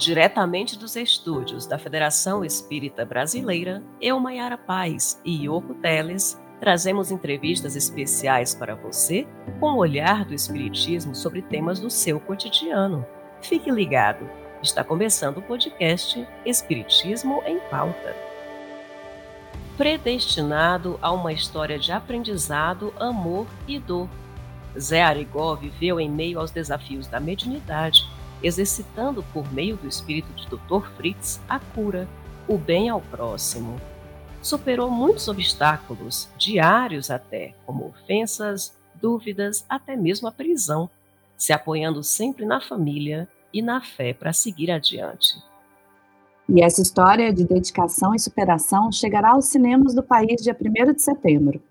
Diretamente dos estúdios da Federação Espírita Brasileira, eu, Maiara Paz e Yoko Teles, trazemos entrevistas especiais para você com o olhar do Espiritismo sobre temas do seu cotidiano. Fique ligado, está começando o podcast Espiritismo em Pauta. Predestinado a uma história de aprendizado, amor e dor. Zé Arigó viveu em meio aos desafios da mediunidade exercitando por meio do espírito de Dr. Fritz a cura, o bem ao próximo. Superou muitos obstáculos, diários até, como ofensas, dúvidas, até mesmo a prisão, se apoiando sempre na família e na fé para seguir adiante. E essa história de dedicação e superação chegará aos cinemas do país dia 1 de setembro.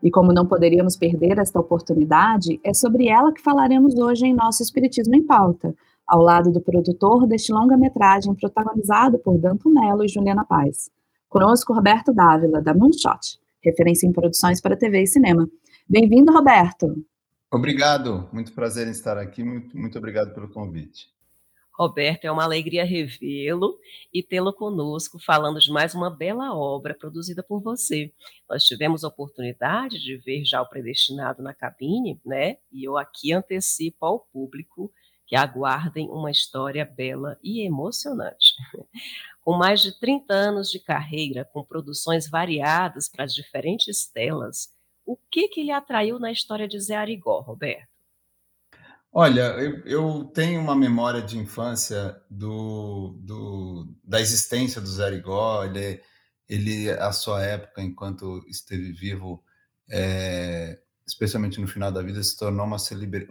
E como não poderíamos perder esta oportunidade, é sobre ela que falaremos hoje em nosso Espiritismo em Pauta, ao lado do produtor deste longa-metragem protagonizado por Danto Melo e Juliana Paz. Conosco, Roberto Dávila, da Moonshot, referência em produções para TV e cinema. Bem-vindo, Roberto. Obrigado, muito prazer em estar aqui, muito, muito obrigado pelo convite. Roberto, é uma alegria revê-lo e tê-lo conosco falando de mais uma bela obra produzida por você. Nós tivemos a oportunidade de ver já o Predestinado na cabine, né? E eu aqui antecipo ao público que aguardem uma história bela e emocionante. Com mais de 30 anos de carreira, com produções variadas para as diferentes telas, o que, que lhe atraiu na história de Zé Arigó, Roberto? Olha, eu, eu tenho uma memória de infância do, do, da existência do Zé Arigó. Ele, ele, a sua época, enquanto esteve vivo, é, especialmente no final da vida, se tornou uma,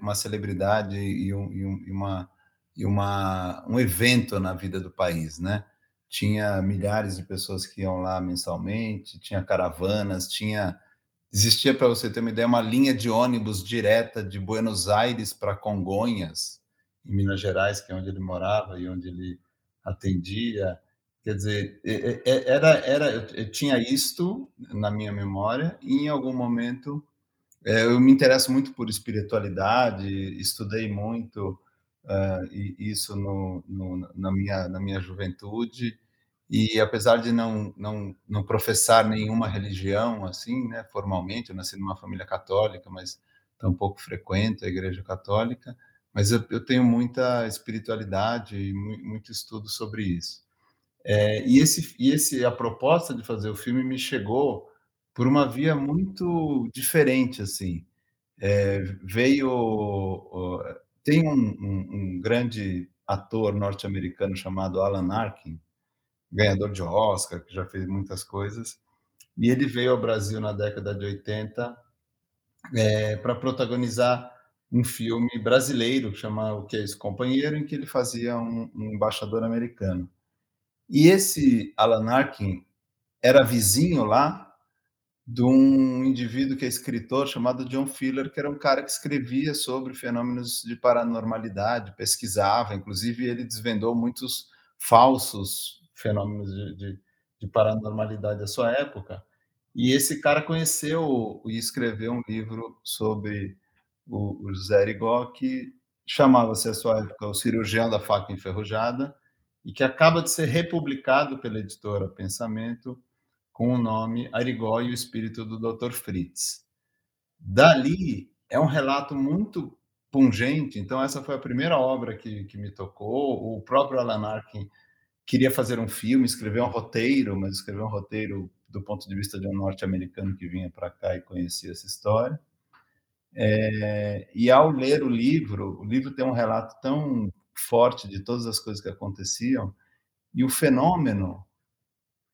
uma celebridade e, um, e, um, e, uma, e uma, um evento na vida do país, né? Tinha milhares de pessoas que iam lá mensalmente, tinha caravanas, tinha existia para você ter uma ideia uma linha de ônibus direta de Buenos Aires para Congonhas, em Minas Gerais, que é onde ele morava e onde ele atendia. Quer dizer, era, era, eu tinha isto na minha memória e em algum momento eu me interesso muito por espiritualidade, estudei muito uh, isso no, no, na, minha, na minha juventude, e apesar de não, não, não professar nenhuma religião, assim, né, formalmente, eu nasci numa família católica, mas tampouco frequento a igreja católica, mas eu, eu tenho muita espiritualidade e muito estudo sobre isso. É, e, esse, e esse, a proposta de fazer o filme me chegou por uma via muito diferente, assim. É, veio... Tem um, um, um grande ator norte-americano chamado Alan Arkin, ganhador de Oscar, que já fez muitas coisas, e ele veio ao Brasil na década de 80 é, para protagonizar um filme brasileiro chamado O Que é esse Companheiro, em que ele fazia um, um embaixador americano. E esse Alan Arkin era vizinho lá de um indivíduo que é escritor chamado John Filler, que era um cara que escrevia sobre fenômenos de paranormalidade, pesquisava, inclusive ele desvendou muitos falsos fenômenos de, de, de paranormalidade da sua época. E esse cara conheceu e escreveu um livro sobre o, o José Arigó, que chamava-se, à sua época, O Cirurgião da Faca Enferrujada, e que acaba de ser republicado pela editora Pensamento, com o nome Arigó e o Espírito do Dr. Fritz. Dali é um relato muito pungente, então essa foi a primeira obra que, que me tocou. O próprio Alan Arkin queria fazer um filme, escrever um roteiro, mas escreveu um roteiro do ponto de vista de um norte-americano que vinha para cá e conhecia essa história. É, e ao ler o livro, o livro tem um relato tão forte de todas as coisas que aconteciam, e o fenômeno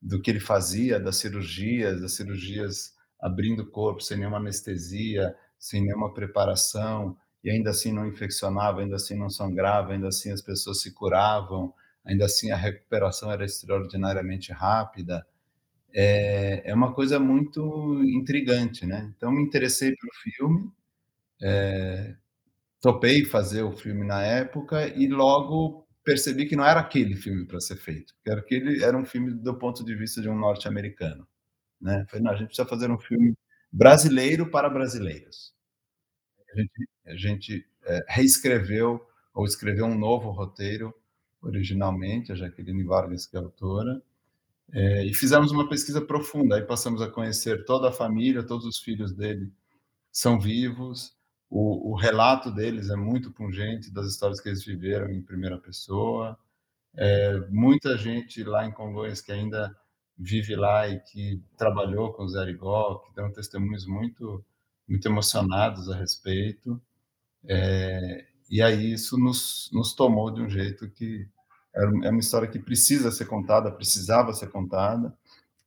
do que ele fazia, das cirurgias, das cirurgias abrindo o corpo sem nenhuma anestesia, sem nenhuma preparação, e ainda assim não infeccionava, ainda assim não sangrava, ainda assim as pessoas se curavam, ainda assim a recuperação era extraordinariamente rápida. É, é uma coisa muito intrigante, né? Então me interessei pelo filme, é, topei fazer o filme na época e logo percebi que não era aquele filme para ser feito, era aquele era um filme do ponto de vista de um norte-americano, né? Falei, não, a gente precisa fazer um filme brasileiro para brasileiros. A gente, a gente é, reescreveu ou escreveu um novo roteiro originalmente, a Jaqueline Vargas, que é autora, é, e fizemos uma pesquisa profunda. Aí passamos a conhecer toda a família, todos os filhos dele são vivos, o, o relato deles é muito pungente das histórias que eles viveram em primeira pessoa. É, muita gente lá em Congonhas que ainda vive lá e que trabalhou com o Zé Arigó, que dão testemunhos muito, muito emocionados a respeito. É, e aí isso nos, nos tomou de um jeito que é uma história que precisa ser contada, precisava ser contada.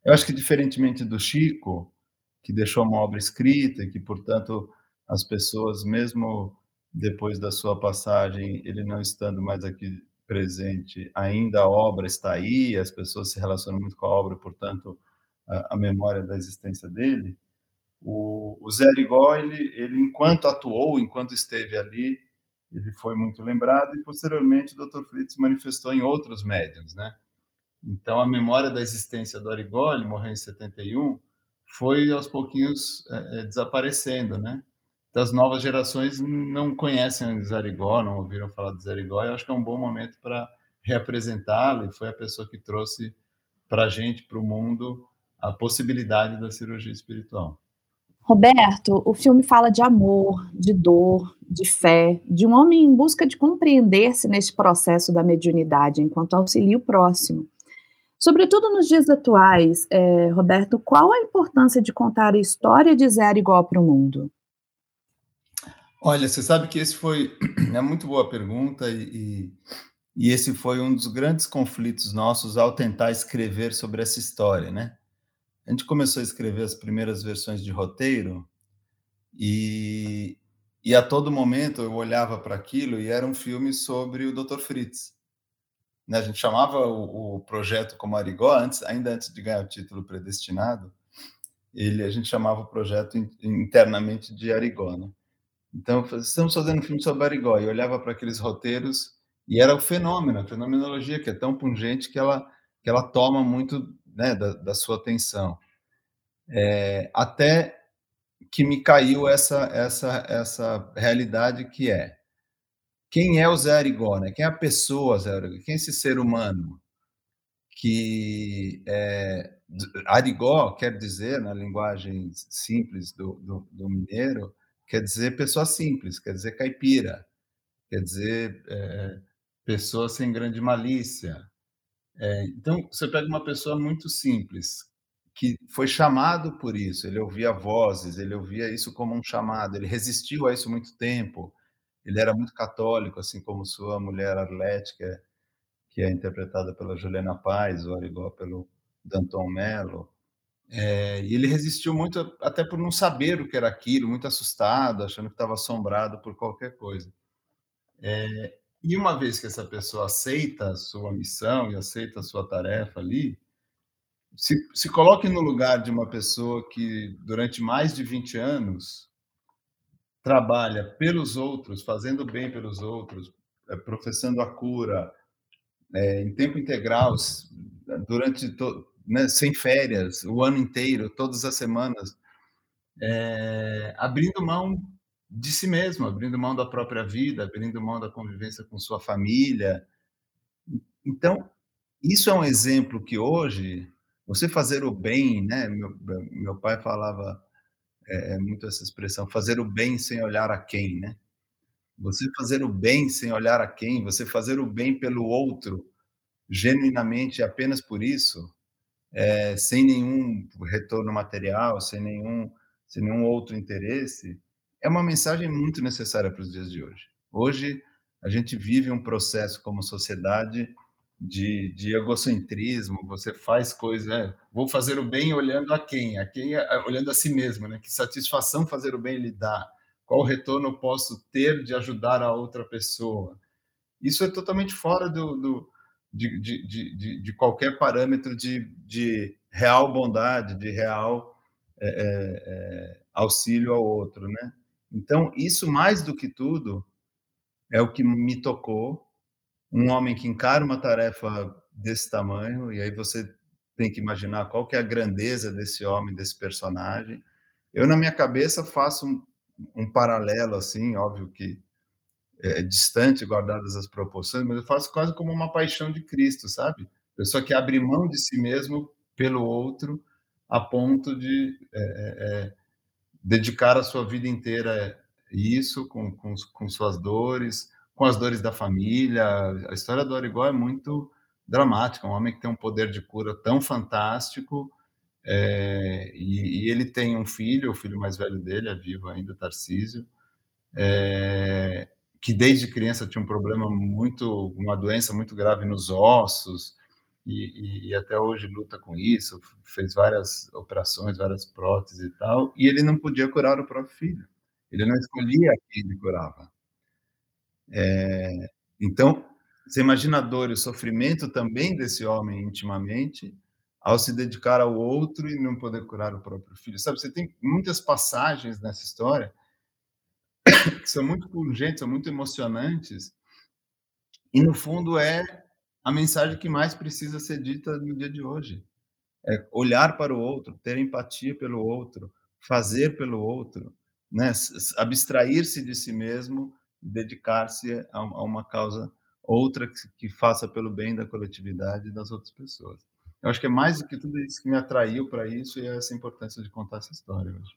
Eu acho que, diferentemente do Chico, que deixou uma obra escrita e que, portanto, as pessoas, mesmo depois da sua passagem, ele não estando mais aqui presente, ainda a obra está aí, as pessoas se relacionam muito com a obra, portanto, a, memória da existência dele. O, o Zé Rigó, ele, ele, enquanto atuou, enquanto esteve ali, ele foi muito lembrado e posteriormente o Dr. Fritz manifestou em outros médiums, né? Então a memória da existência do Arigó, ele morreu em 71, foi aos pouquinhos é, desaparecendo, né? Então, as novas gerações não conhecem Zarigó, não ouviram falar do Zarigó, eu acho que é um bom momento para reapresentá-lo, e foi a pessoa que trouxe para a gente, para o mundo, a possibilidade da cirurgia espiritual. Roberto, o filme fala de amor, de dor, de fé, de um homem em busca de compreender-se neste processo da mediunidade, enquanto auxilia o próximo. Sobretudo nos dias atuais, é, Roberto, qual a importância de contar a história de Zé Arigó para o mundo? Olha, você sabe que esse foi é muito boa pergunta e, e esse foi um dos grandes conflitos nossos ao tentar escrever sobre essa história, né? a gente começou a escrever as primeiras versões de roteiro e, e a todo momento eu olhava para aquilo e era um filme sobre o Dr. Fritz. Né? A gente chamava o, o, projeto como Arigó, antes, ainda antes de ganhar o título predestinado, ele, a gente chamava o projeto internamente de Arigó. Né? Então, estamos fazendo um filme sobre Arigó, e olhava para aqueles roteiros e era o fenômeno, a fenomenologia, que é tão pungente que ela, que ela toma muito né, da, da sua atenção. É, até que me caiu essa, essa, essa realidade que é quem é o Zé Arigó, né? Quem é a pessoa Zé Arigó? Quem é esse ser humano que é, Arigó quer dizer na linguagem simples do, do, do, mineiro quer dizer pessoa simples, quer dizer caipira, quer dizer é, pessoa sem grande malícia, é, então, você pega uma pessoa muito simples, que foi chamado por isso, ele ouvia vozes, ele ouvia isso como um chamado, ele resistiu a isso muito tempo, ele era muito católico, assim como sua mulher é, que é interpretada pela Juliana Paz, ou igual pelo Danton Mello, é, e ele resistiu muito, até por não saber o que era aquilo, muito assustado, achando que estava assombrado por qualquer coisa. É, e uma vez que essa pessoa aceita a sua missão e aceita a sua tarefa ali, se, se coloque no lugar de uma pessoa que durante mais de 20 anos trabalha pelos outros, fazendo bem pelos outros, é, professando a cura é, em tempo integral, durante né, sem férias, o ano inteiro, todas as semanas, é, abrindo mão de si mesmo, abrindo mão da própria vida, abrindo mão da convivência com sua família. Então, isso é um exemplo que hoje, você fazer o bem, né? Meu, meu pai falava é, muito essa expressão, fazer o bem sem olhar a quem, né? Você fazer o bem sem olhar a quem, você fazer o bem pelo outro, genuinamente, apenas por isso, é, sem nenhum retorno material, sem nenhum, sem nenhum outro interesse, é uma mensagem muito necessária para os dias de hoje. Hoje, a gente vive um processo como sociedade de, de egocentrismo, você faz coisas, né? vou fazer o bem olhando a quem? A quem olhando a si mesmo, né? Que satisfação fazer o bem lhe dá? Qual retorno posso ter de ajudar a outra pessoa? Isso é totalmente fora do, do de, de, de, de, qualquer parâmetro de, de real bondade, de real é, é, é auxílio ao outro, né? Então, isso mais do que tudo é o que me tocou. Um homem que encara uma tarefa desse tamanho, e aí você tem que imaginar qual que é a grandeza desse homem, desse personagem. Eu, na minha cabeça, faço um, um paralelo, assim, óbvio que é, distante, guardadas as proporções, mas eu faço quase como uma paixão de Cristo, sabe? Pessoa que abre mão de si mesmo pelo outro, a ponto de é, é, é dedicar a sua vida inteira a isso, com, com, com, suas dores, com as dores da família. A história do Arigó é muito dramática, um homem que tem um poder de cura tão fantástico, é, e, e, ele tem um filho, o filho mais velho dele é vivo ainda, Tarcísio, é, que desde criança tinha um problema muito, uma doença muito grave nos ossos, e, e, até hoje luta com isso, fez várias operações, várias próteses e tal, e ele não podia curar o próprio filho. Ele não escolhia quem ele curava. É, então, você imagina a dor e o sofrimento também desse homem intimamente, ao se dedicar ao outro e não poder curar o próprio filho. Sabe, você tem muitas passagens nessa história que são muito pungentes, são muito emocionantes, e no fundo é a mensagem que mais precisa ser dita no dia de hoje. É olhar para o outro, ter empatia pelo outro, fazer pelo outro, né? abstrair-se de si mesmo, dedicar-se a, uma causa outra que, que faça pelo bem da coletividade e das outras pessoas. Eu acho que é mais do que tudo isso que me atraiu para isso e é essa importância de contar essa história hoje.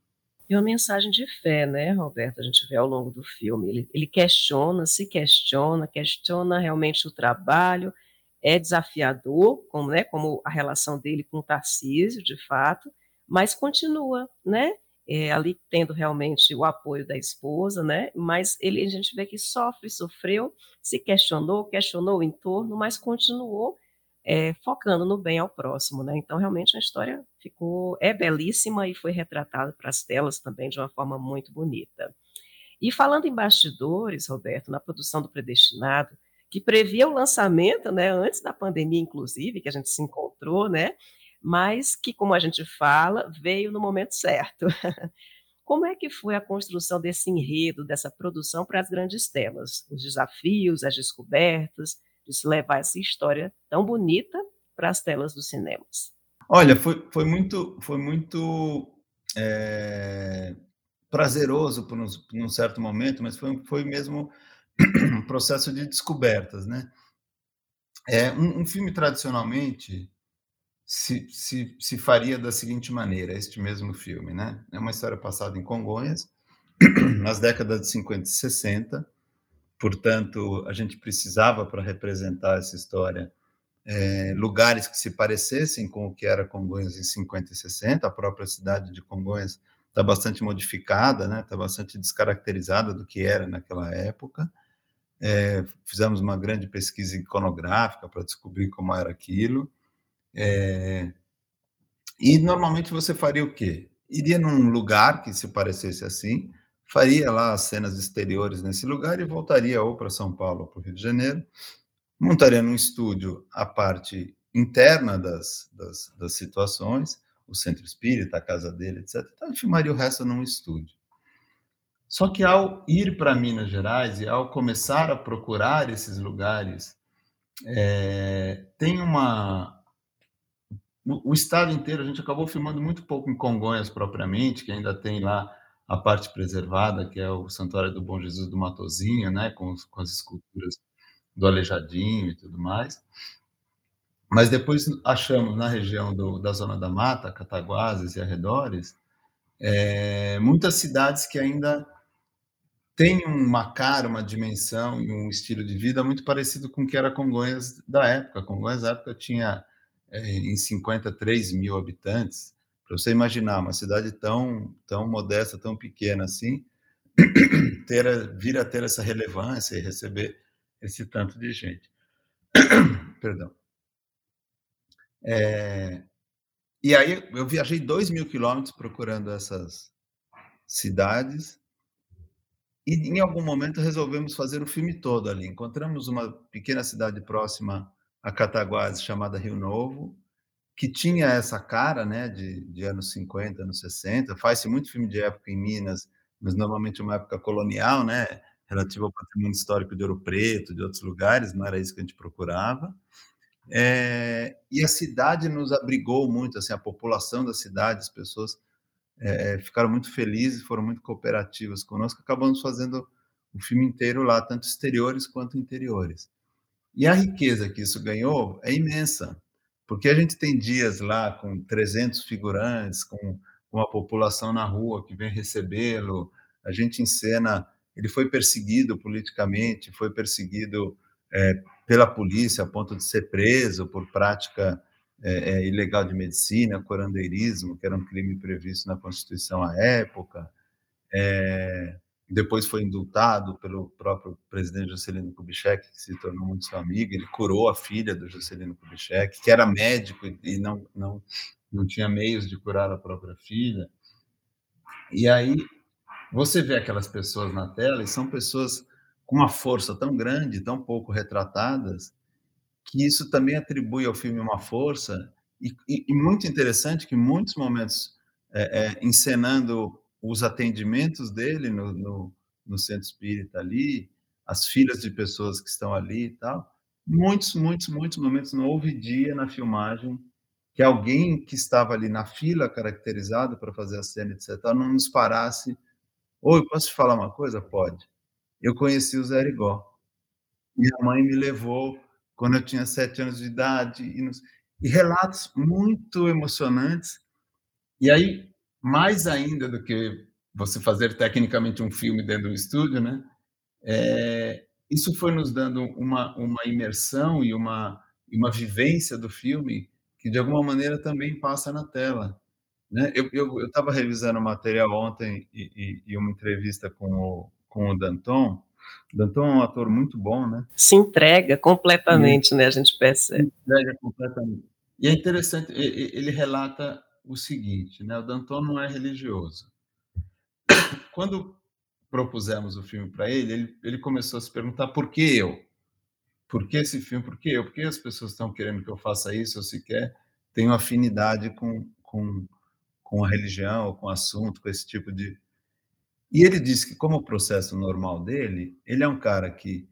E uma mensagem de fé, né, Roberto? A gente vê ao longo do filme. Ele, ele questiona, se questiona, questiona realmente o trabalho, é desafiador, como, né, como a relação dele com o Tarcísio, de fato, mas continua, né, é, ali tendo realmente o apoio da esposa, né, mas ele, a gente vê que sofre, sofreu, se questionou, questionou o entorno, mas continuou é, focando no bem ao próximo, né, então realmente a história ficou, é belíssima e foi retratada para as telas também de uma forma muito bonita. E falando em bastidores, Roberto, na produção do Predestinado, que previa o lançamento, né, antes da pandemia, inclusive, que a gente se encontrou, né, mas que, como a gente fala, veio no momento certo. Como é que foi a construção desse enredo, dessa produção para as grandes telas? Os desafios, as descobertas, de se levar essa história tão bonita para as telas dos cinemas? Olha, foi, foi muito, foi muito é, prazeroso por um, por um, certo momento, mas foi, foi mesmo um processo de descobertas, né? É, um, um filme tradicionalmente se, se, se faria da seguinte maneira, este mesmo filme, né? É uma história passada em Congonhas, nas décadas de 50 e 60, portanto, a gente precisava, para representar essa história, é, lugares que se parecessem com o que era Congonhas em 50 e 60, a própria cidade de Congonhas está bastante modificada, né? Está bastante descaracterizada do que era naquela época, é, fizemos uma grande pesquisa iconográfica para descobrir como era aquilo. É, e normalmente você faria o quê? Iria num lugar que se parecesse assim, faria lá as cenas exteriores nesse lugar e voltaria ou para São Paulo ou para o Rio de Janeiro, montaria num estúdio a parte interna das, das, das situações, o centro espírita, a casa dele, etc. Então, filmaria o resto num estúdio. Só que ao ir para Minas Gerais e ao começar a procurar esses lugares, é, tem uma. O, o, estado inteiro, a gente acabou filmando muito pouco em Congonhas propriamente, que ainda tem lá a parte preservada, que é o Santuário do Bom Jesus do Matozinho, né, com, com as esculturas do Aleijadinho e tudo mais. Mas depois achamos na região do, da Zona da Mata, Cataguases e arredores, é, muitas cidades que ainda tem uma cara, uma dimensão e um estilo de vida muito parecido com o que era Congonhas da época. Congonhas da época tinha é, em 53 mil habitantes. Para você imaginar uma cidade tão, tão modesta, tão pequena assim, ter, vir a ter essa relevância e receber esse tanto de gente. Perdão. É, e aí eu viajei dois mil quilômetros procurando essas cidades e em algum momento resolvemos fazer o filme todo ali. Encontramos uma pequena cidade próxima a Cataguases chamada Rio Novo, que tinha essa cara né, de, de anos 50, anos 60. Faz-se muito filme de época em Minas, mas normalmente uma época colonial, né, relativa ao patrimônio histórico de Ouro Preto, de outros lugares, não era isso que a gente procurava. É, e a cidade nos abrigou muito, assim, a população da cidade, as pessoas é, ficaram muito felizes, foram muito cooperativas conosco, acabamos fazendo o filme inteiro lá, tanto exteriores quanto interiores. E a riqueza que isso ganhou é imensa, porque a gente tem dias lá com 300 figurantes, com uma população na rua que vem recebê-lo, a gente encena. Ele foi perseguido politicamente, foi perseguido é, pela polícia a ponto de ser preso por prática é, é, ilegal de medicina, corandeirismo, que era um crime previsto na Constituição à época. É, depois foi indultado pelo próprio presidente Juscelino Kubitschek, que se tornou muito seu amigo. Ele curou a filha do Juscelino Kubitschek, que era médico e não, não, não tinha meios de curar a própria filha. E aí você vê aquelas pessoas na tela e são pessoas com uma força tão grande, tão pouco retratadas, que isso também atribui ao filme uma força e, e, e muito interessante que muitos momentos é, é, encenando os atendimentos dele no, no, no, centro espírita ali, as filas de pessoas que estão ali e tal, muitos, muitos, muitos momentos não houve dia na filmagem que alguém que estava ali na fila caracterizado para fazer a cena, etc., não nos parasse. Oi, posso te falar uma coisa? Pode. Eu conheci o Zé Rigó. Minha mãe me levou quando eu tinha sete anos de idade, e, nos... e relatos muito emocionantes. E aí, mais ainda do que você fazer tecnicamente um filme dentro do estúdio, né? É, isso foi nos dando uma, uma imersão e uma, uma vivência do filme que, de alguma maneira, também passa na tela. Né? Eu estava revisando o material ontem e, e, e, uma entrevista com o, com o Danton, Danton é um ator muito bom, né? Se entrega completamente, e, né? A gente percebe. Se entrega completamente. E é interessante, ele relata o seguinte, né? O Danton não é religioso. Quando propusemos o filme para ele, ele, ele começou a se perguntar por que eu? Por que esse filme? Por que eu? Por que as pessoas estão querendo que eu faça isso? Eu sequer tenho afinidade com, com, com a religião, com o assunto, com esse tipo de, e ele disse que, como o processo normal dele, ele é um cara que,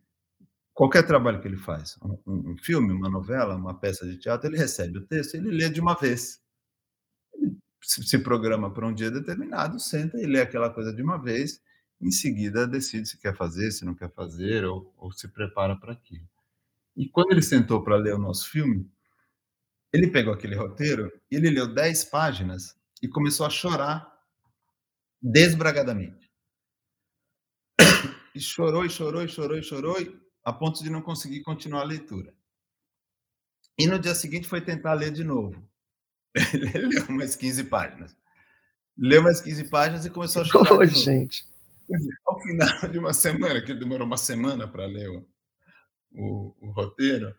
qualquer trabalho que ele faz, um, um filme, uma novela, uma peça de teatro, ele recebe o texto ele lê de uma vez. Se programa para um dia determinado, senta e lê aquela coisa de uma vez, em seguida decide se quer fazer, se não quer fazer, ou, ou se prepara para aquilo. E quando ele sentou para ler o nosso filme, ele pegou aquele roteiro, ele leu 10 páginas e começou a chorar desbragadamente. E chorou, e chorou, e chorou, e chorou, a ponto de não conseguir continuar a leitura. E no dia seguinte foi tentar ler de novo. Ele leu mais 15 páginas. Leu mais 15 páginas e começou a chorar. Oh, gente. Ao final de uma semana, que demorou uma semana para ler o, o, o, roteiro,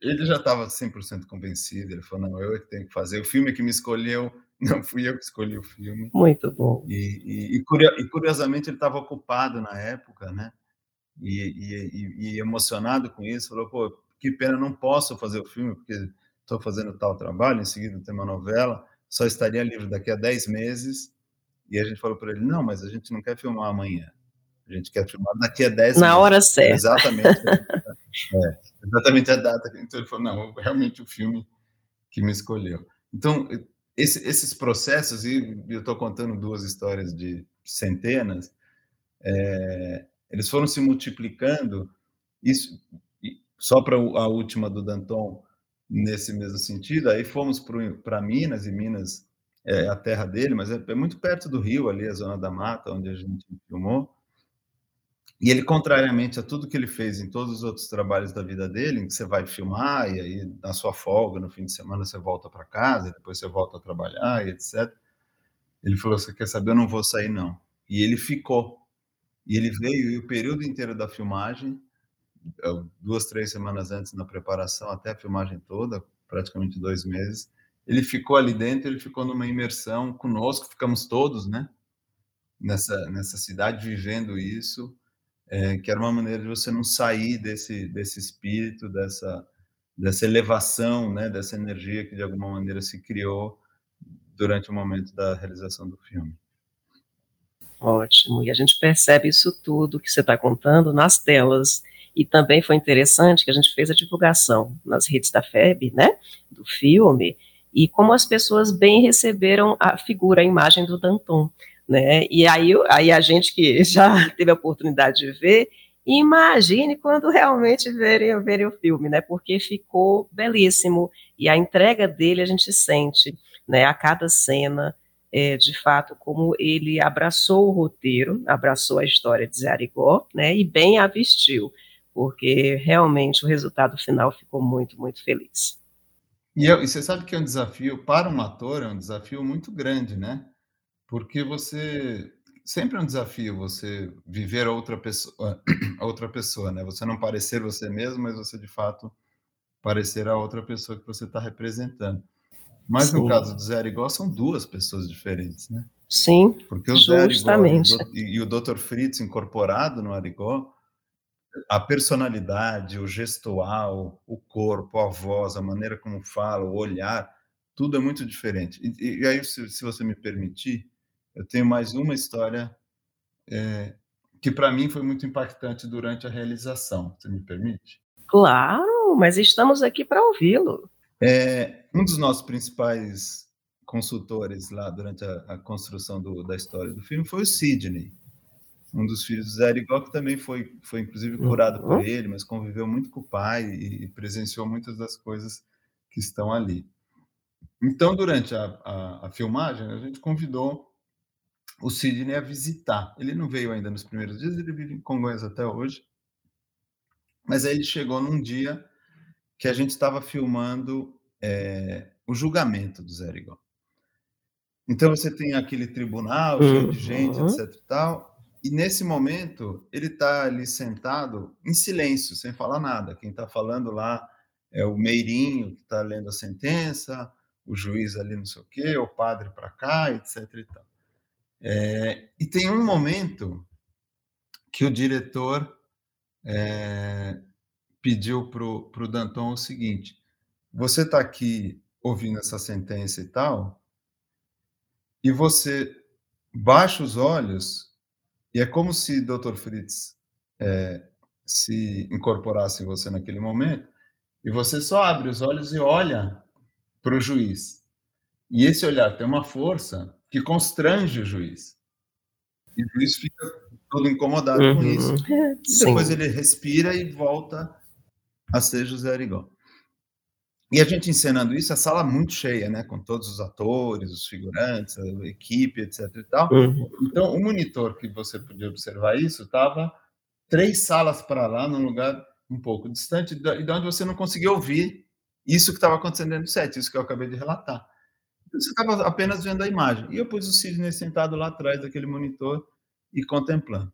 ele já estava 100% convencido. Ele falou: Não, eu é tenho que fazer. O filme que me escolheu não fui eu que escolhi o filme. Muito bom. E, e, e curiosamente ele estava ocupado na época, né? E, e, emocionado com isso, falou: pô, que pena, não posso fazer o filme porque estou fazendo tal trabalho. Em seguida tem uma novela, só estaria livre daqui a 10 meses. E a gente falou para ele: não, mas a gente não quer filmar amanhã. A gente quer filmar daqui a 10 Na meses. hora certa. Exatamente. é, exatamente a data. Então ele falou: não, realmente o filme que me escolheu. Então, esse, esses processos, e eu estou contando duas histórias de centenas, é, eles foram se multiplicando, isso só para a última do Danton, nesse mesmo sentido, aí fomos para Minas, e Minas é a terra dele, mas é, é muito perto do Rio, ali, a Zona da Mata, onde a gente filmou, e ele, contrariamente a tudo que ele fez em todos os outros trabalhos da vida dele, em que você vai filmar e aí na sua folga, no fim de semana, você volta para casa, depois você volta a trabalhar e etc. Ele falou: Você quer saber? Eu não vou sair, não. E ele ficou. E ele veio e o período inteiro da filmagem, duas, três semanas antes na preparação, até a filmagem toda, praticamente dois meses, ele ficou ali dentro, ele ficou numa imersão conosco, ficamos todos, né? Nessa, nessa cidade, vivendo isso é, que era uma maneira de você não sair desse, desse espírito, dessa, dessa elevação, né, dessa energia que de alguma maneira se criou durante o momento da realização do filme. Ótimo, e a gente percebe isso tudo que você está contando nas telas. E também foi interessante que a gente fez a divulgação nas redes da FEB, né, do filme, e como as pessoas bem receberam a figura, a imagem do Danton né? E aí, aí a gente que já teve a oportunidade de ver, imagine quando realmente verem, verem o filme, né? Porque ficou belíssimo e a entrega dele a gente sente, né? A cada cena, é, de fato, como ele abraçou o roteiro, abraçou a história de Zé Arigó, né? E bem a vestiu, porque realmente o resultado final ficou muito, muito feliz. E, eu, e você sabe que é um desafio para um ator, é um desafio muito grande, né? Porque você sempre é um desafio você viver outra pessoa, outra pessoa, né? Você não parecer você mesmo, mas você de fato parecer a outra pessoa que você está representando. Mas Sim. no caso do Zé Arigó, são duas pessoas diferentes, né? Sim, Porque o justamente. E o Dr. Fritz incorporado no Arigó, a personalidade, o gestual, o corpo, a voz, a maneira como fala, o olhar, tudo é muito diferente. E, e aí, se, se, você me permitir, eu tenho mais uma história é, que para mim foi muito impactante durante a realização. Você me permite? Claro, mas estamos aqui para ouvi-lo. É, um dos nossos principais consultores lá durante a, a construção do, da história do filme foi o Sidney um dos filhos do Zé Arigó, que também foi, foi inclusive curado por uhum. ele, mas conviveu muito com o pai e presenciou muitas das coisas que estão ali. Então, durante a, a, a filmagem, a gente convidou o Sidney a visitar. Ele não veio ainda nos primeiros dias, ele vive em Congonhas até hoje, mas aí ele chegou num dia que a gente estava filmando é, o julgamento do Zé Arigó. Então você tem aquele tribunal cheio de gente, uhum. etc. E tal, e nesse momento, ele está ali sentado em silêncio, sem falar nada. Quem está falando lá é o Meirinho, que está lendo a sentença, o juiz ali não sei o quê, o padre para cá, etc. E, tal. É, e tem um momento que o diretor é, pediu para o Danton o seguinte: você está aqui ouvindo essa sentença e tal, e você baixa os olhos e é como se Dr. Fritz é, se incorporasse em você naquele momento, e você só abre os olhos e olha para o juiz. E esse olhar tem uma força que constrange o juiz. E o juiz fica todo incomodado uhum. com isso. E depois Sim. ele respira e volta a ser José Arigó. E a gente encenando isso, a sala muito cheia, né? Com todos os atores, os figurantes, a equipe, etc e tal. Uhum. Então, o monitor que você podia observar isso estava três salas para lá, num lugar um pouco distante, e de onde você não conseguia ouvir isso que estava acontecendo do set, isso que eu acabei de relatar. Você estava apenas vendo a imagem. E eu pus o Sidney sentado lá atrás daquele monitor e contemplando.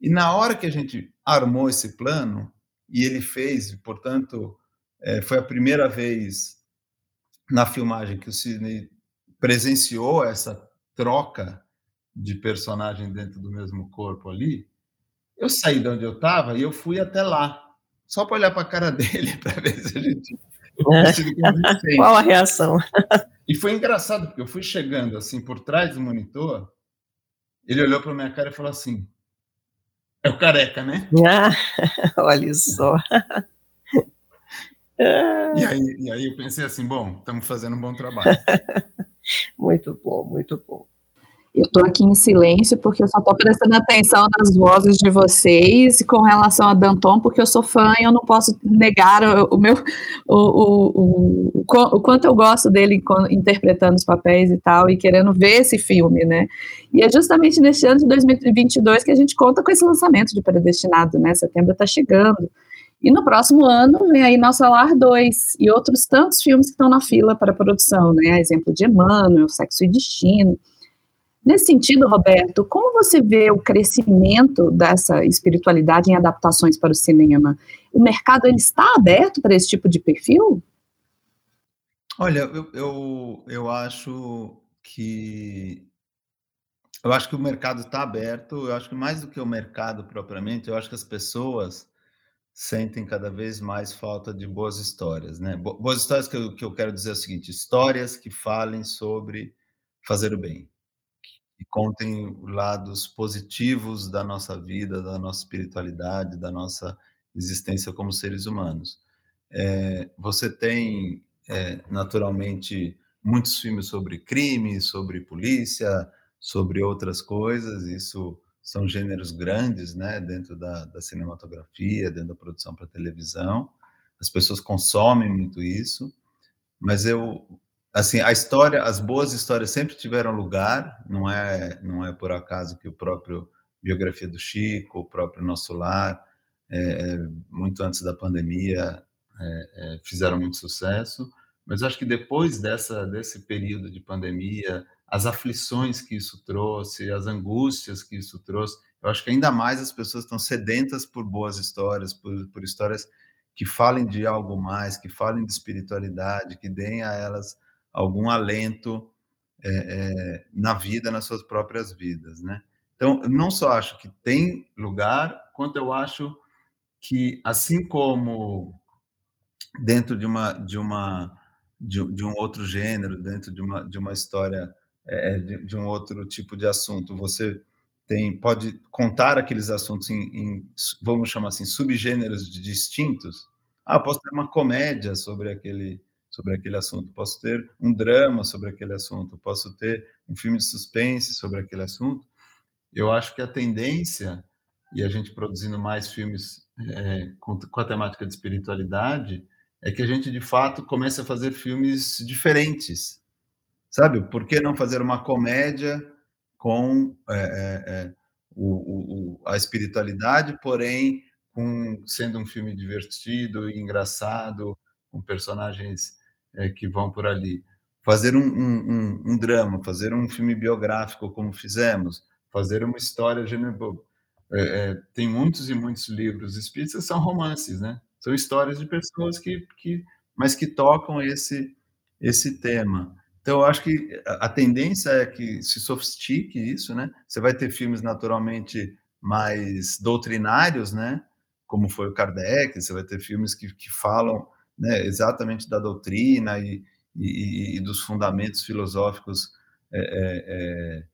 E na hora que a gente armou esse plano, e ele fez, portanto, é, foi a primeira vez na filmagem que o Sidney presenciou essa troca de personagem dentro do mesmo corpo ali. Eu saí de onde eu estava e eu fui até lá, só para olhar para a cara dele, para ver se a gente. Qual a reação? E foi engraçado, porque eu fui chegando assim por trás do monitor, ele olhou para minha cara e falou assim: É o careca, né? Ah, olha só. E aí, e aí eu pensei assim, bom, estamos fazendo um bom trabalho. muito bom, muito bom. Eu estou aqui em silêncio porque eu só estou prestando atenção nas vozes de vocês com relação a Danton, porque eu sou fã e eu não posso negar o, o meu o, o, o, o, quanto eu gosto dele interpretando os papéis e tal, e querendo ver esse filme, né? E é justamente neste ano de 2022 que a gente conta com esse lançamento de Predestinado, né? Setembro está chegando. E no próximo ano vem aí Nosso Lar 2 e outros tantos filmes que estão na fila para produção, né? Exemplo de Emmanuel, Sexo e Destino. Nesse sentido, Roberto, como você vê o crescimento dessa espiritualidade em adaptações para o cinema? O mercado ele está aberto para esse tipo de perfil? Olha, eu, eu, eu acho que eu acho que o mercado está aberto. Eu acho que mais do que o mercado propriamente, eu acho que as pessoas sentem cada vez mais falta de boas histórias, né? Boas histórias que eu, que eu quero dizer é o seguinte: histórias que falem sobre fazer o bem, que contem lados positivos da nossa vida, da nossa espiritualidade, da nossa existência como seres humanos. É, você tem, é, naturalmente, muitos filmes sobre crime, sobre polícia, sobre outras coisas. Isso são gêneros grandes, né, dentro da, da cinematografia, dentro da produção para televisão. As pessoas consomem muito isso, mas eu, assim, a história, as boas histórias sempre tiveram lugar. Não é, não é por acaso que o próprio biografia do Chico, o próprio Nosso Lar, é, muito antes da pandemia, é, é, fizeram muito sucesso. Mas acho que depois dessa desse período de pandemia, as aflições que isso trouxe, as angústias que isso trouxe, eu acho que ainda mais as pessoas estão sedentas por boas histórias, por, por histórias que falem de algo mais, que falem de espiritualidade, que deem a elas algum alento é, é, na vida, nas suas próprias vidas, né? Então, eu não só acho que tem lugar, quanto eu acho que, assim como dentro de uma de uma de, de um outro gênero, dentro de uma de uma história é, de, de, um outro tipo de assunto, você tem pode contar aqueles assuntos em, em vamos chamar assim subgêneros distintos. Ah, posso ter uma comédia sobre aquele sobre aquele assunto, posso ter um drama sobre aquele assunto, posso ter um filme de suspense sobre aquele assunto. Eu acho que a tendência e a gente produzindo mais filmes é, com, com a temática de espiritualidade é que a gente de fato comece a fazer filmes diferentes, sabe? Por que não fazer uma comédia com é, é, o, o, a espiritualidade, porém com, sendo um filme divertido e engraçado, com personagens é, que vão por ali. Fazer um, um, um, drama, fazer um filme biográfico, como fizemos, fazer uma história. É, é, tem muitos e muitos livros espíritas são romances, né? São histórias de pessoas que, que mas que tocam esse esse tema. Então, eu acho que a tendência é que se sofistique isso, né? Você vai ter filmes naturalmente mais doutrinários, né? Como foi o Kardec, você vai ter filmes que, que falam né, exatamente da doutrina e, e, e dos fundamentos filosóficos é, é, é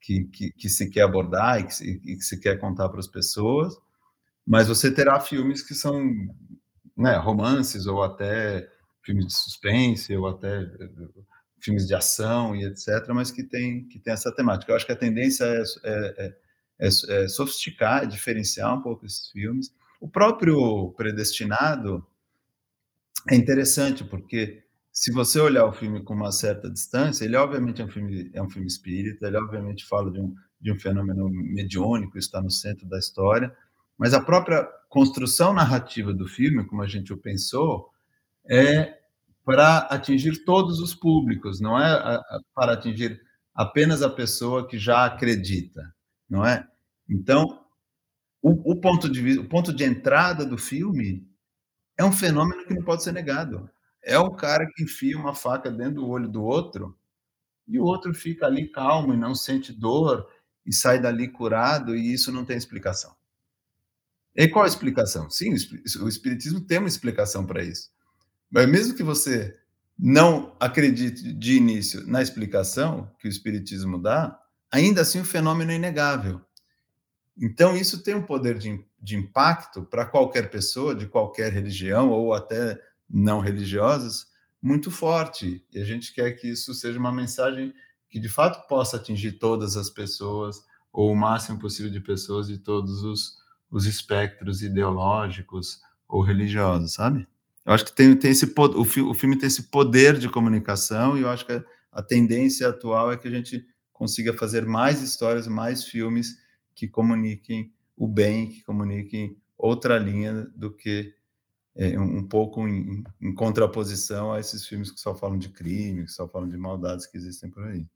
que, que, que, se quer abordar e que, se, que se quer contar para as pessoas, mas você terá filmes que são né, romances ou até filmes de suspense ou até filmes de ação e etc, mas que tem que tem essa temática. Eu acho que a tendência é, é, é, é sofisticar, diferenciar um pouco esses filmes. O próprio Predestinado é interessante porque se você olhar o filme com uma certa distância, ele obviamente é um filme é um filme espírita, ele obviamente fala de um de um fenômeno mediúnico, está no centro da história, mas a própria construção narrativa do filme, como a gente o pensou, é para atingir todos os públicos, não é para atingir apenas a pessoa que já acredita, não é? Então, o, o ponto de o ponto de entrada do filme é um fenômeno que não pode ser negado. É o cara que enfia uma faca dentro do olho do outro e o outro fica ali calmo e não sente dor e sai dali curado e isso não tem explicação. E qual a explicação? Sim, o Espiritismo tem uma explicação para isso. Mas mesmo que você não acredite de início na explicação que o Espiritismo dá, ainda assim o fenômeno é inegável. Então, isso tem um poder de, de impacto para qualquer pessoa, de qualquer religião, ou até não religiosas, muito forte. E a gente quer que isso seja uma mensagem que de fato possa atingir todas as pessoas, ou o máximo possível de pessoas de todos os, os espectros ideológicos ou religiosos, sabe? Eu acho que tem, tem esse o, fi, o filme tem esse poder de comunicação e eu acho que a, a tendência atual é que a gente consiga fazer mais histórias, mais filmes que comuniquem o bem, que comuniquem outra linha do que é, um pouco em, em, contraposição a esses filmes que só falam de crime, que só falam de maldades que existem por aí.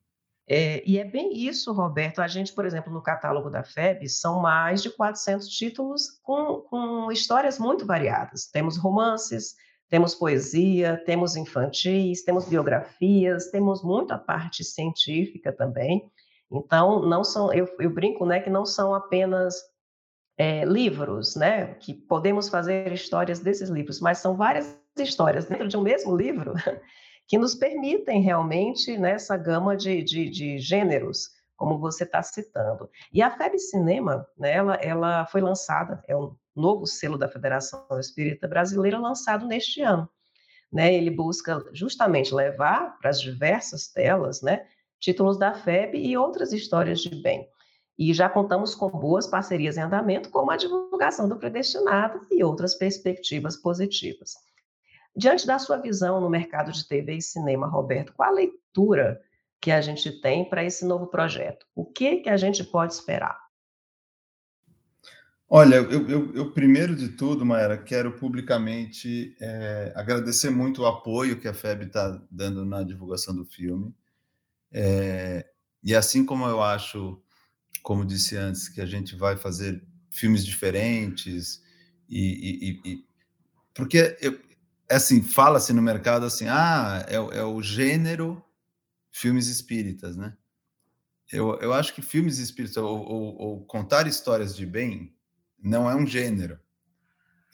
É, e é bem isso, Roberto. A gente, por exemplo, no catálogo da FEB, são mais de 400 títulos com, com histórias muito variadas. Temos romances, temos poesia, temos infantis, temos biografias, temos muita parte científica também. Então, não são, eu, eu brinco, né, que não são apenas é, livros, né, que podemos fazer histórias desses livros, mas são várias histórias dentro de um mesmo livro que nos permitem realmente nessa né, gama de, de, de gêneros, como você está citando. E a FEB Cinema, né, ela, ela foi lançada, é um novo selo da Federação Espírita Brasileira, lançado neste ano. Né, ele busca justamente levar para as diversas telas né, títulos da FEB e outras histórias de bem. E já contamos com boas parcerias em andamento, como a divulgação do Predestinado e outras perspectivas positivas. Diante da sua visão no mercado de TV e cinema, Roberto, qual a leitura que a gente tem para esse novo projeto? O que, que a gente pode esperar? Olha, eu, eu, eu primeiro de tudo, Maera, quero publicamente é, agradecer muito o apoio que a FEB está dando na divulgação do filme. É, e assim como eu acho, como disse antes, que a gente vai fazer filmes diferentes e, e, e porque eu, assim fala-se no mercado assim, ah, é, é o gênero filmes espíritas, né? Eu, eu acho que filmes espíritas ou, ou, ou, contar histórias de bem não é um gênero.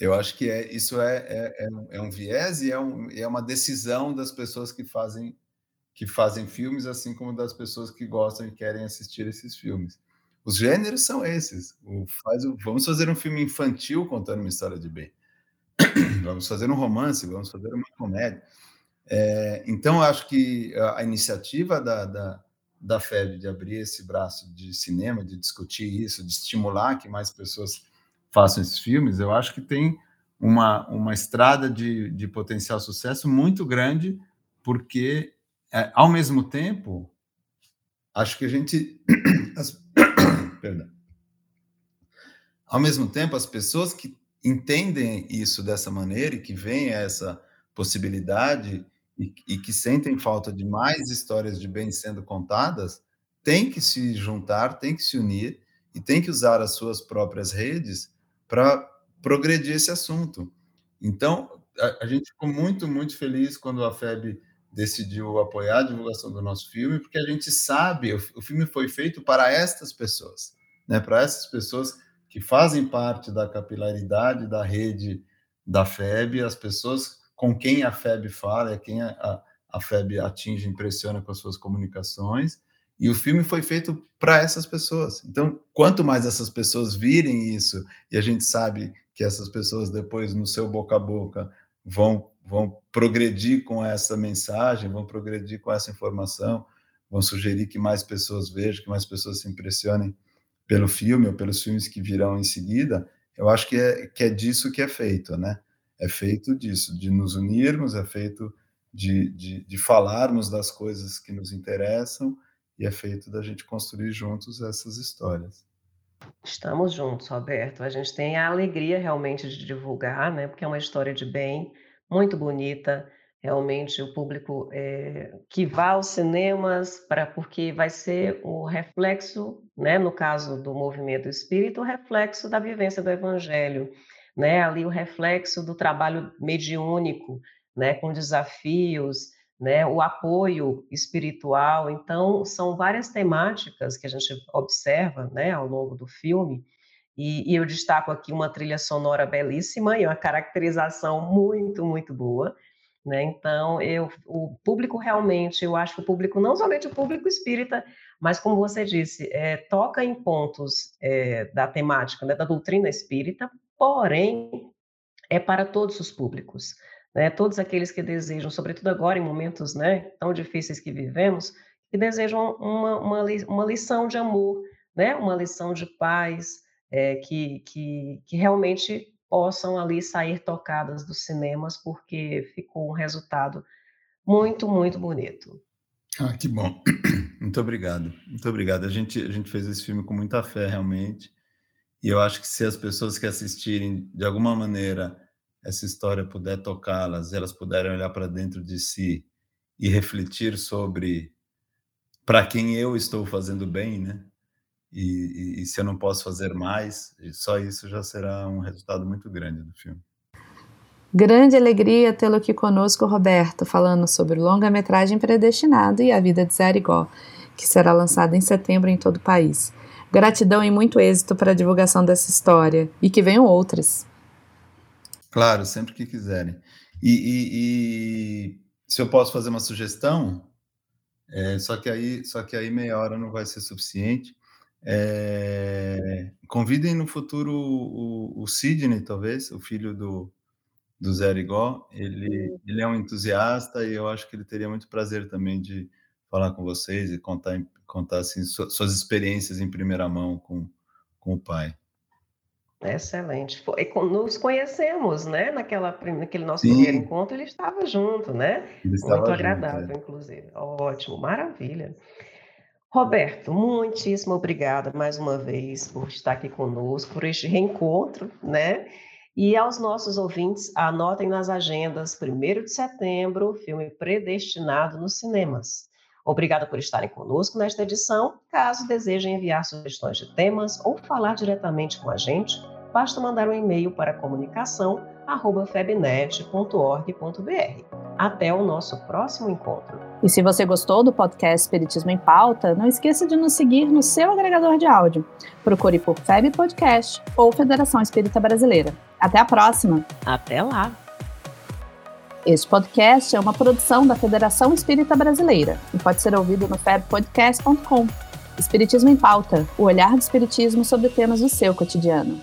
Eu acho que é, isso é, é, é, um, é viés e é, um, é uma decisão das pessoas que fazem que fazem filmes, assim como das pessoas que gostam e querem assistir esses filmes. Os gêneros são esses. O, faz o, vamos fazer um filme infantil contando uma história de bem. vamos fazer um romance, vamos fazer uma comédia. É, então, acho que a, iniciativa da, da, da FEB de abrir esse braço de cinema, de discutir isso, de estimular que mais pessoas façam esses filmes, eu acho que tem uma, uma estrada de, de potencial sucesso muito grande, porque, é, ao mesmo tempo, acho que a gente. As, perdão. Ao mesmo tempo, as pessoas que entendem isso dessa maneira e que veem essa possibilidade e, e que sentem falta de mais histórias de bem sendo contadas, têm que se juntar, têm que se unir e têm que usar as suas próprias redes para progredir esse assunto. Então, a, a, gente ficou muito, muito feliz quando a FEB decidiu apoiar a divulgação do nosso filme, porque a gente sabe, o, o filme foi feito para estas pessoas, né? para essas pessoas que fazem parte da capilaridade da rede da FEB, as pessoas com quem a FEB fala, é quem a, a FEB atinge, impressiona com as suas comunicações, e o filme foi feito para essas pessoas. Então, quanto mais essas pessoas virem isso, e a gente sabe que essas pessoas depois, no seu boca a boca, vão, vão progredir com essa mensagem, vão progredir com essa informação, vão sugerir que mais pessoas vejam, que mais pessoas se impressionem pelo filme ou pelos filmes que virão em seguida. Eu acho que é, que é disso que é feito, né? É feito disso, de nos unirmos, é feito de, de, de falarmos das coisas que nos interessam e é feito da gente construir juntos essas histórias. Estamos juntos, Roberto. A gente tem a alegria realmente de divulgar, né? Porque é uma história de bem, muito bonita. Realmente o público é, que vá aos cinemas para porque vai ser o reflexo, né? No caso do movimento espírita, o reflexo da vivência do Evangelho, né? Ali o reflexo do trabalho mediúnico, né? Com desafios, né, o apoio espiritual. Então, são várias temáticas que a gente observa né, ao longo do filme, e, e, eu destaco aqui uma trilha sonora belíssima e uma caracterização muito, muito boa. Né? Então, eu, o público realmente, eu acho que o público, não somente o público espírita, mas como você disse, é, toca em pontos é, da temática, né, da doutrina espírita, porém, é para todos os públicos né, todos aqueles que desejam, sobretudo agora em momentos né, tão difíceis que vivemos, que desejam uma, uma, uma lição de amor, né, uma lição de paz, é, que, que, que realmente possam ali sair tocadas dos cinemas, porque ficou um resultado muito, muito bonito. Ah, que bom. Muito obrigado. Muito obrigado. A gente, a gente fez esse filme com muita fé, realmente. E eu acho que se as pessoas que assistirem, de alguma maneira, essa história puder tocá-las, elas puderem olhar para dentro de si e refletir sobre para quem eu estou fazendo bem, né? E, e, e, se eu não posso fazer mais, só isso já será um resultado muito grande do filme. Grande alegria tê-lo aqui conosco, Roberto, falando sobre o longa-metragem Predestinado e a Vida de Zé Arigó, que será lançado em setembro em todo o país. Gratidão e muito êxito para a divulgação dessa história e que venham outras. Claro, sempre que quiserem. E, e, e se eu posso fazer uma sugestão, é, só que aí, só que aí meia hora não vai ser suficiente. É, convidem no futuro o, o, Sidney, talvez, o filho do, do Zé Rigó. Ele, ele é um entusiasta e eu acho que ele teria muito prazer também de falar com vocês e contar, contar assim, suas experiências em primeira mão com, com o pai. Excelente. Nos conhecemos, né? Naquela, naquele nosso Sim. primeiro encontro, ele estava junto, né? Ele Muito agradável, junto, é. inclusive. Ótimo, maravilha. Roberto, muitíssimo obrigada mais uma vez por estar aqui conosco, por este reencontro, né? E aos nossos ouvintes, anotem nas agendas, 1 de setembro, filme Predestinado nos cinemas. Obrigada por estarem conosco nesta edição. Caso desejem enviar sugestões de temas ou falar diretamente com a gente, basta mandar um e-mail para comunicação@febnet.org.br. Até o nosso próximo encontro. E se você gostou do podcast Espiritismo em Pauta, não esqueça de nos seguir no seu agregador de áudio. Procure por FEB Podcast ou Federação Espírita Brasileira. Até a próxima. Até lá. Este podcast é uma produção da Federação Espírita Brasileira e pode ser ouvido no febpodcast.com. Espiritismo em Pauta, o olhar do Espiritismo sobre temas do seu cotidiano.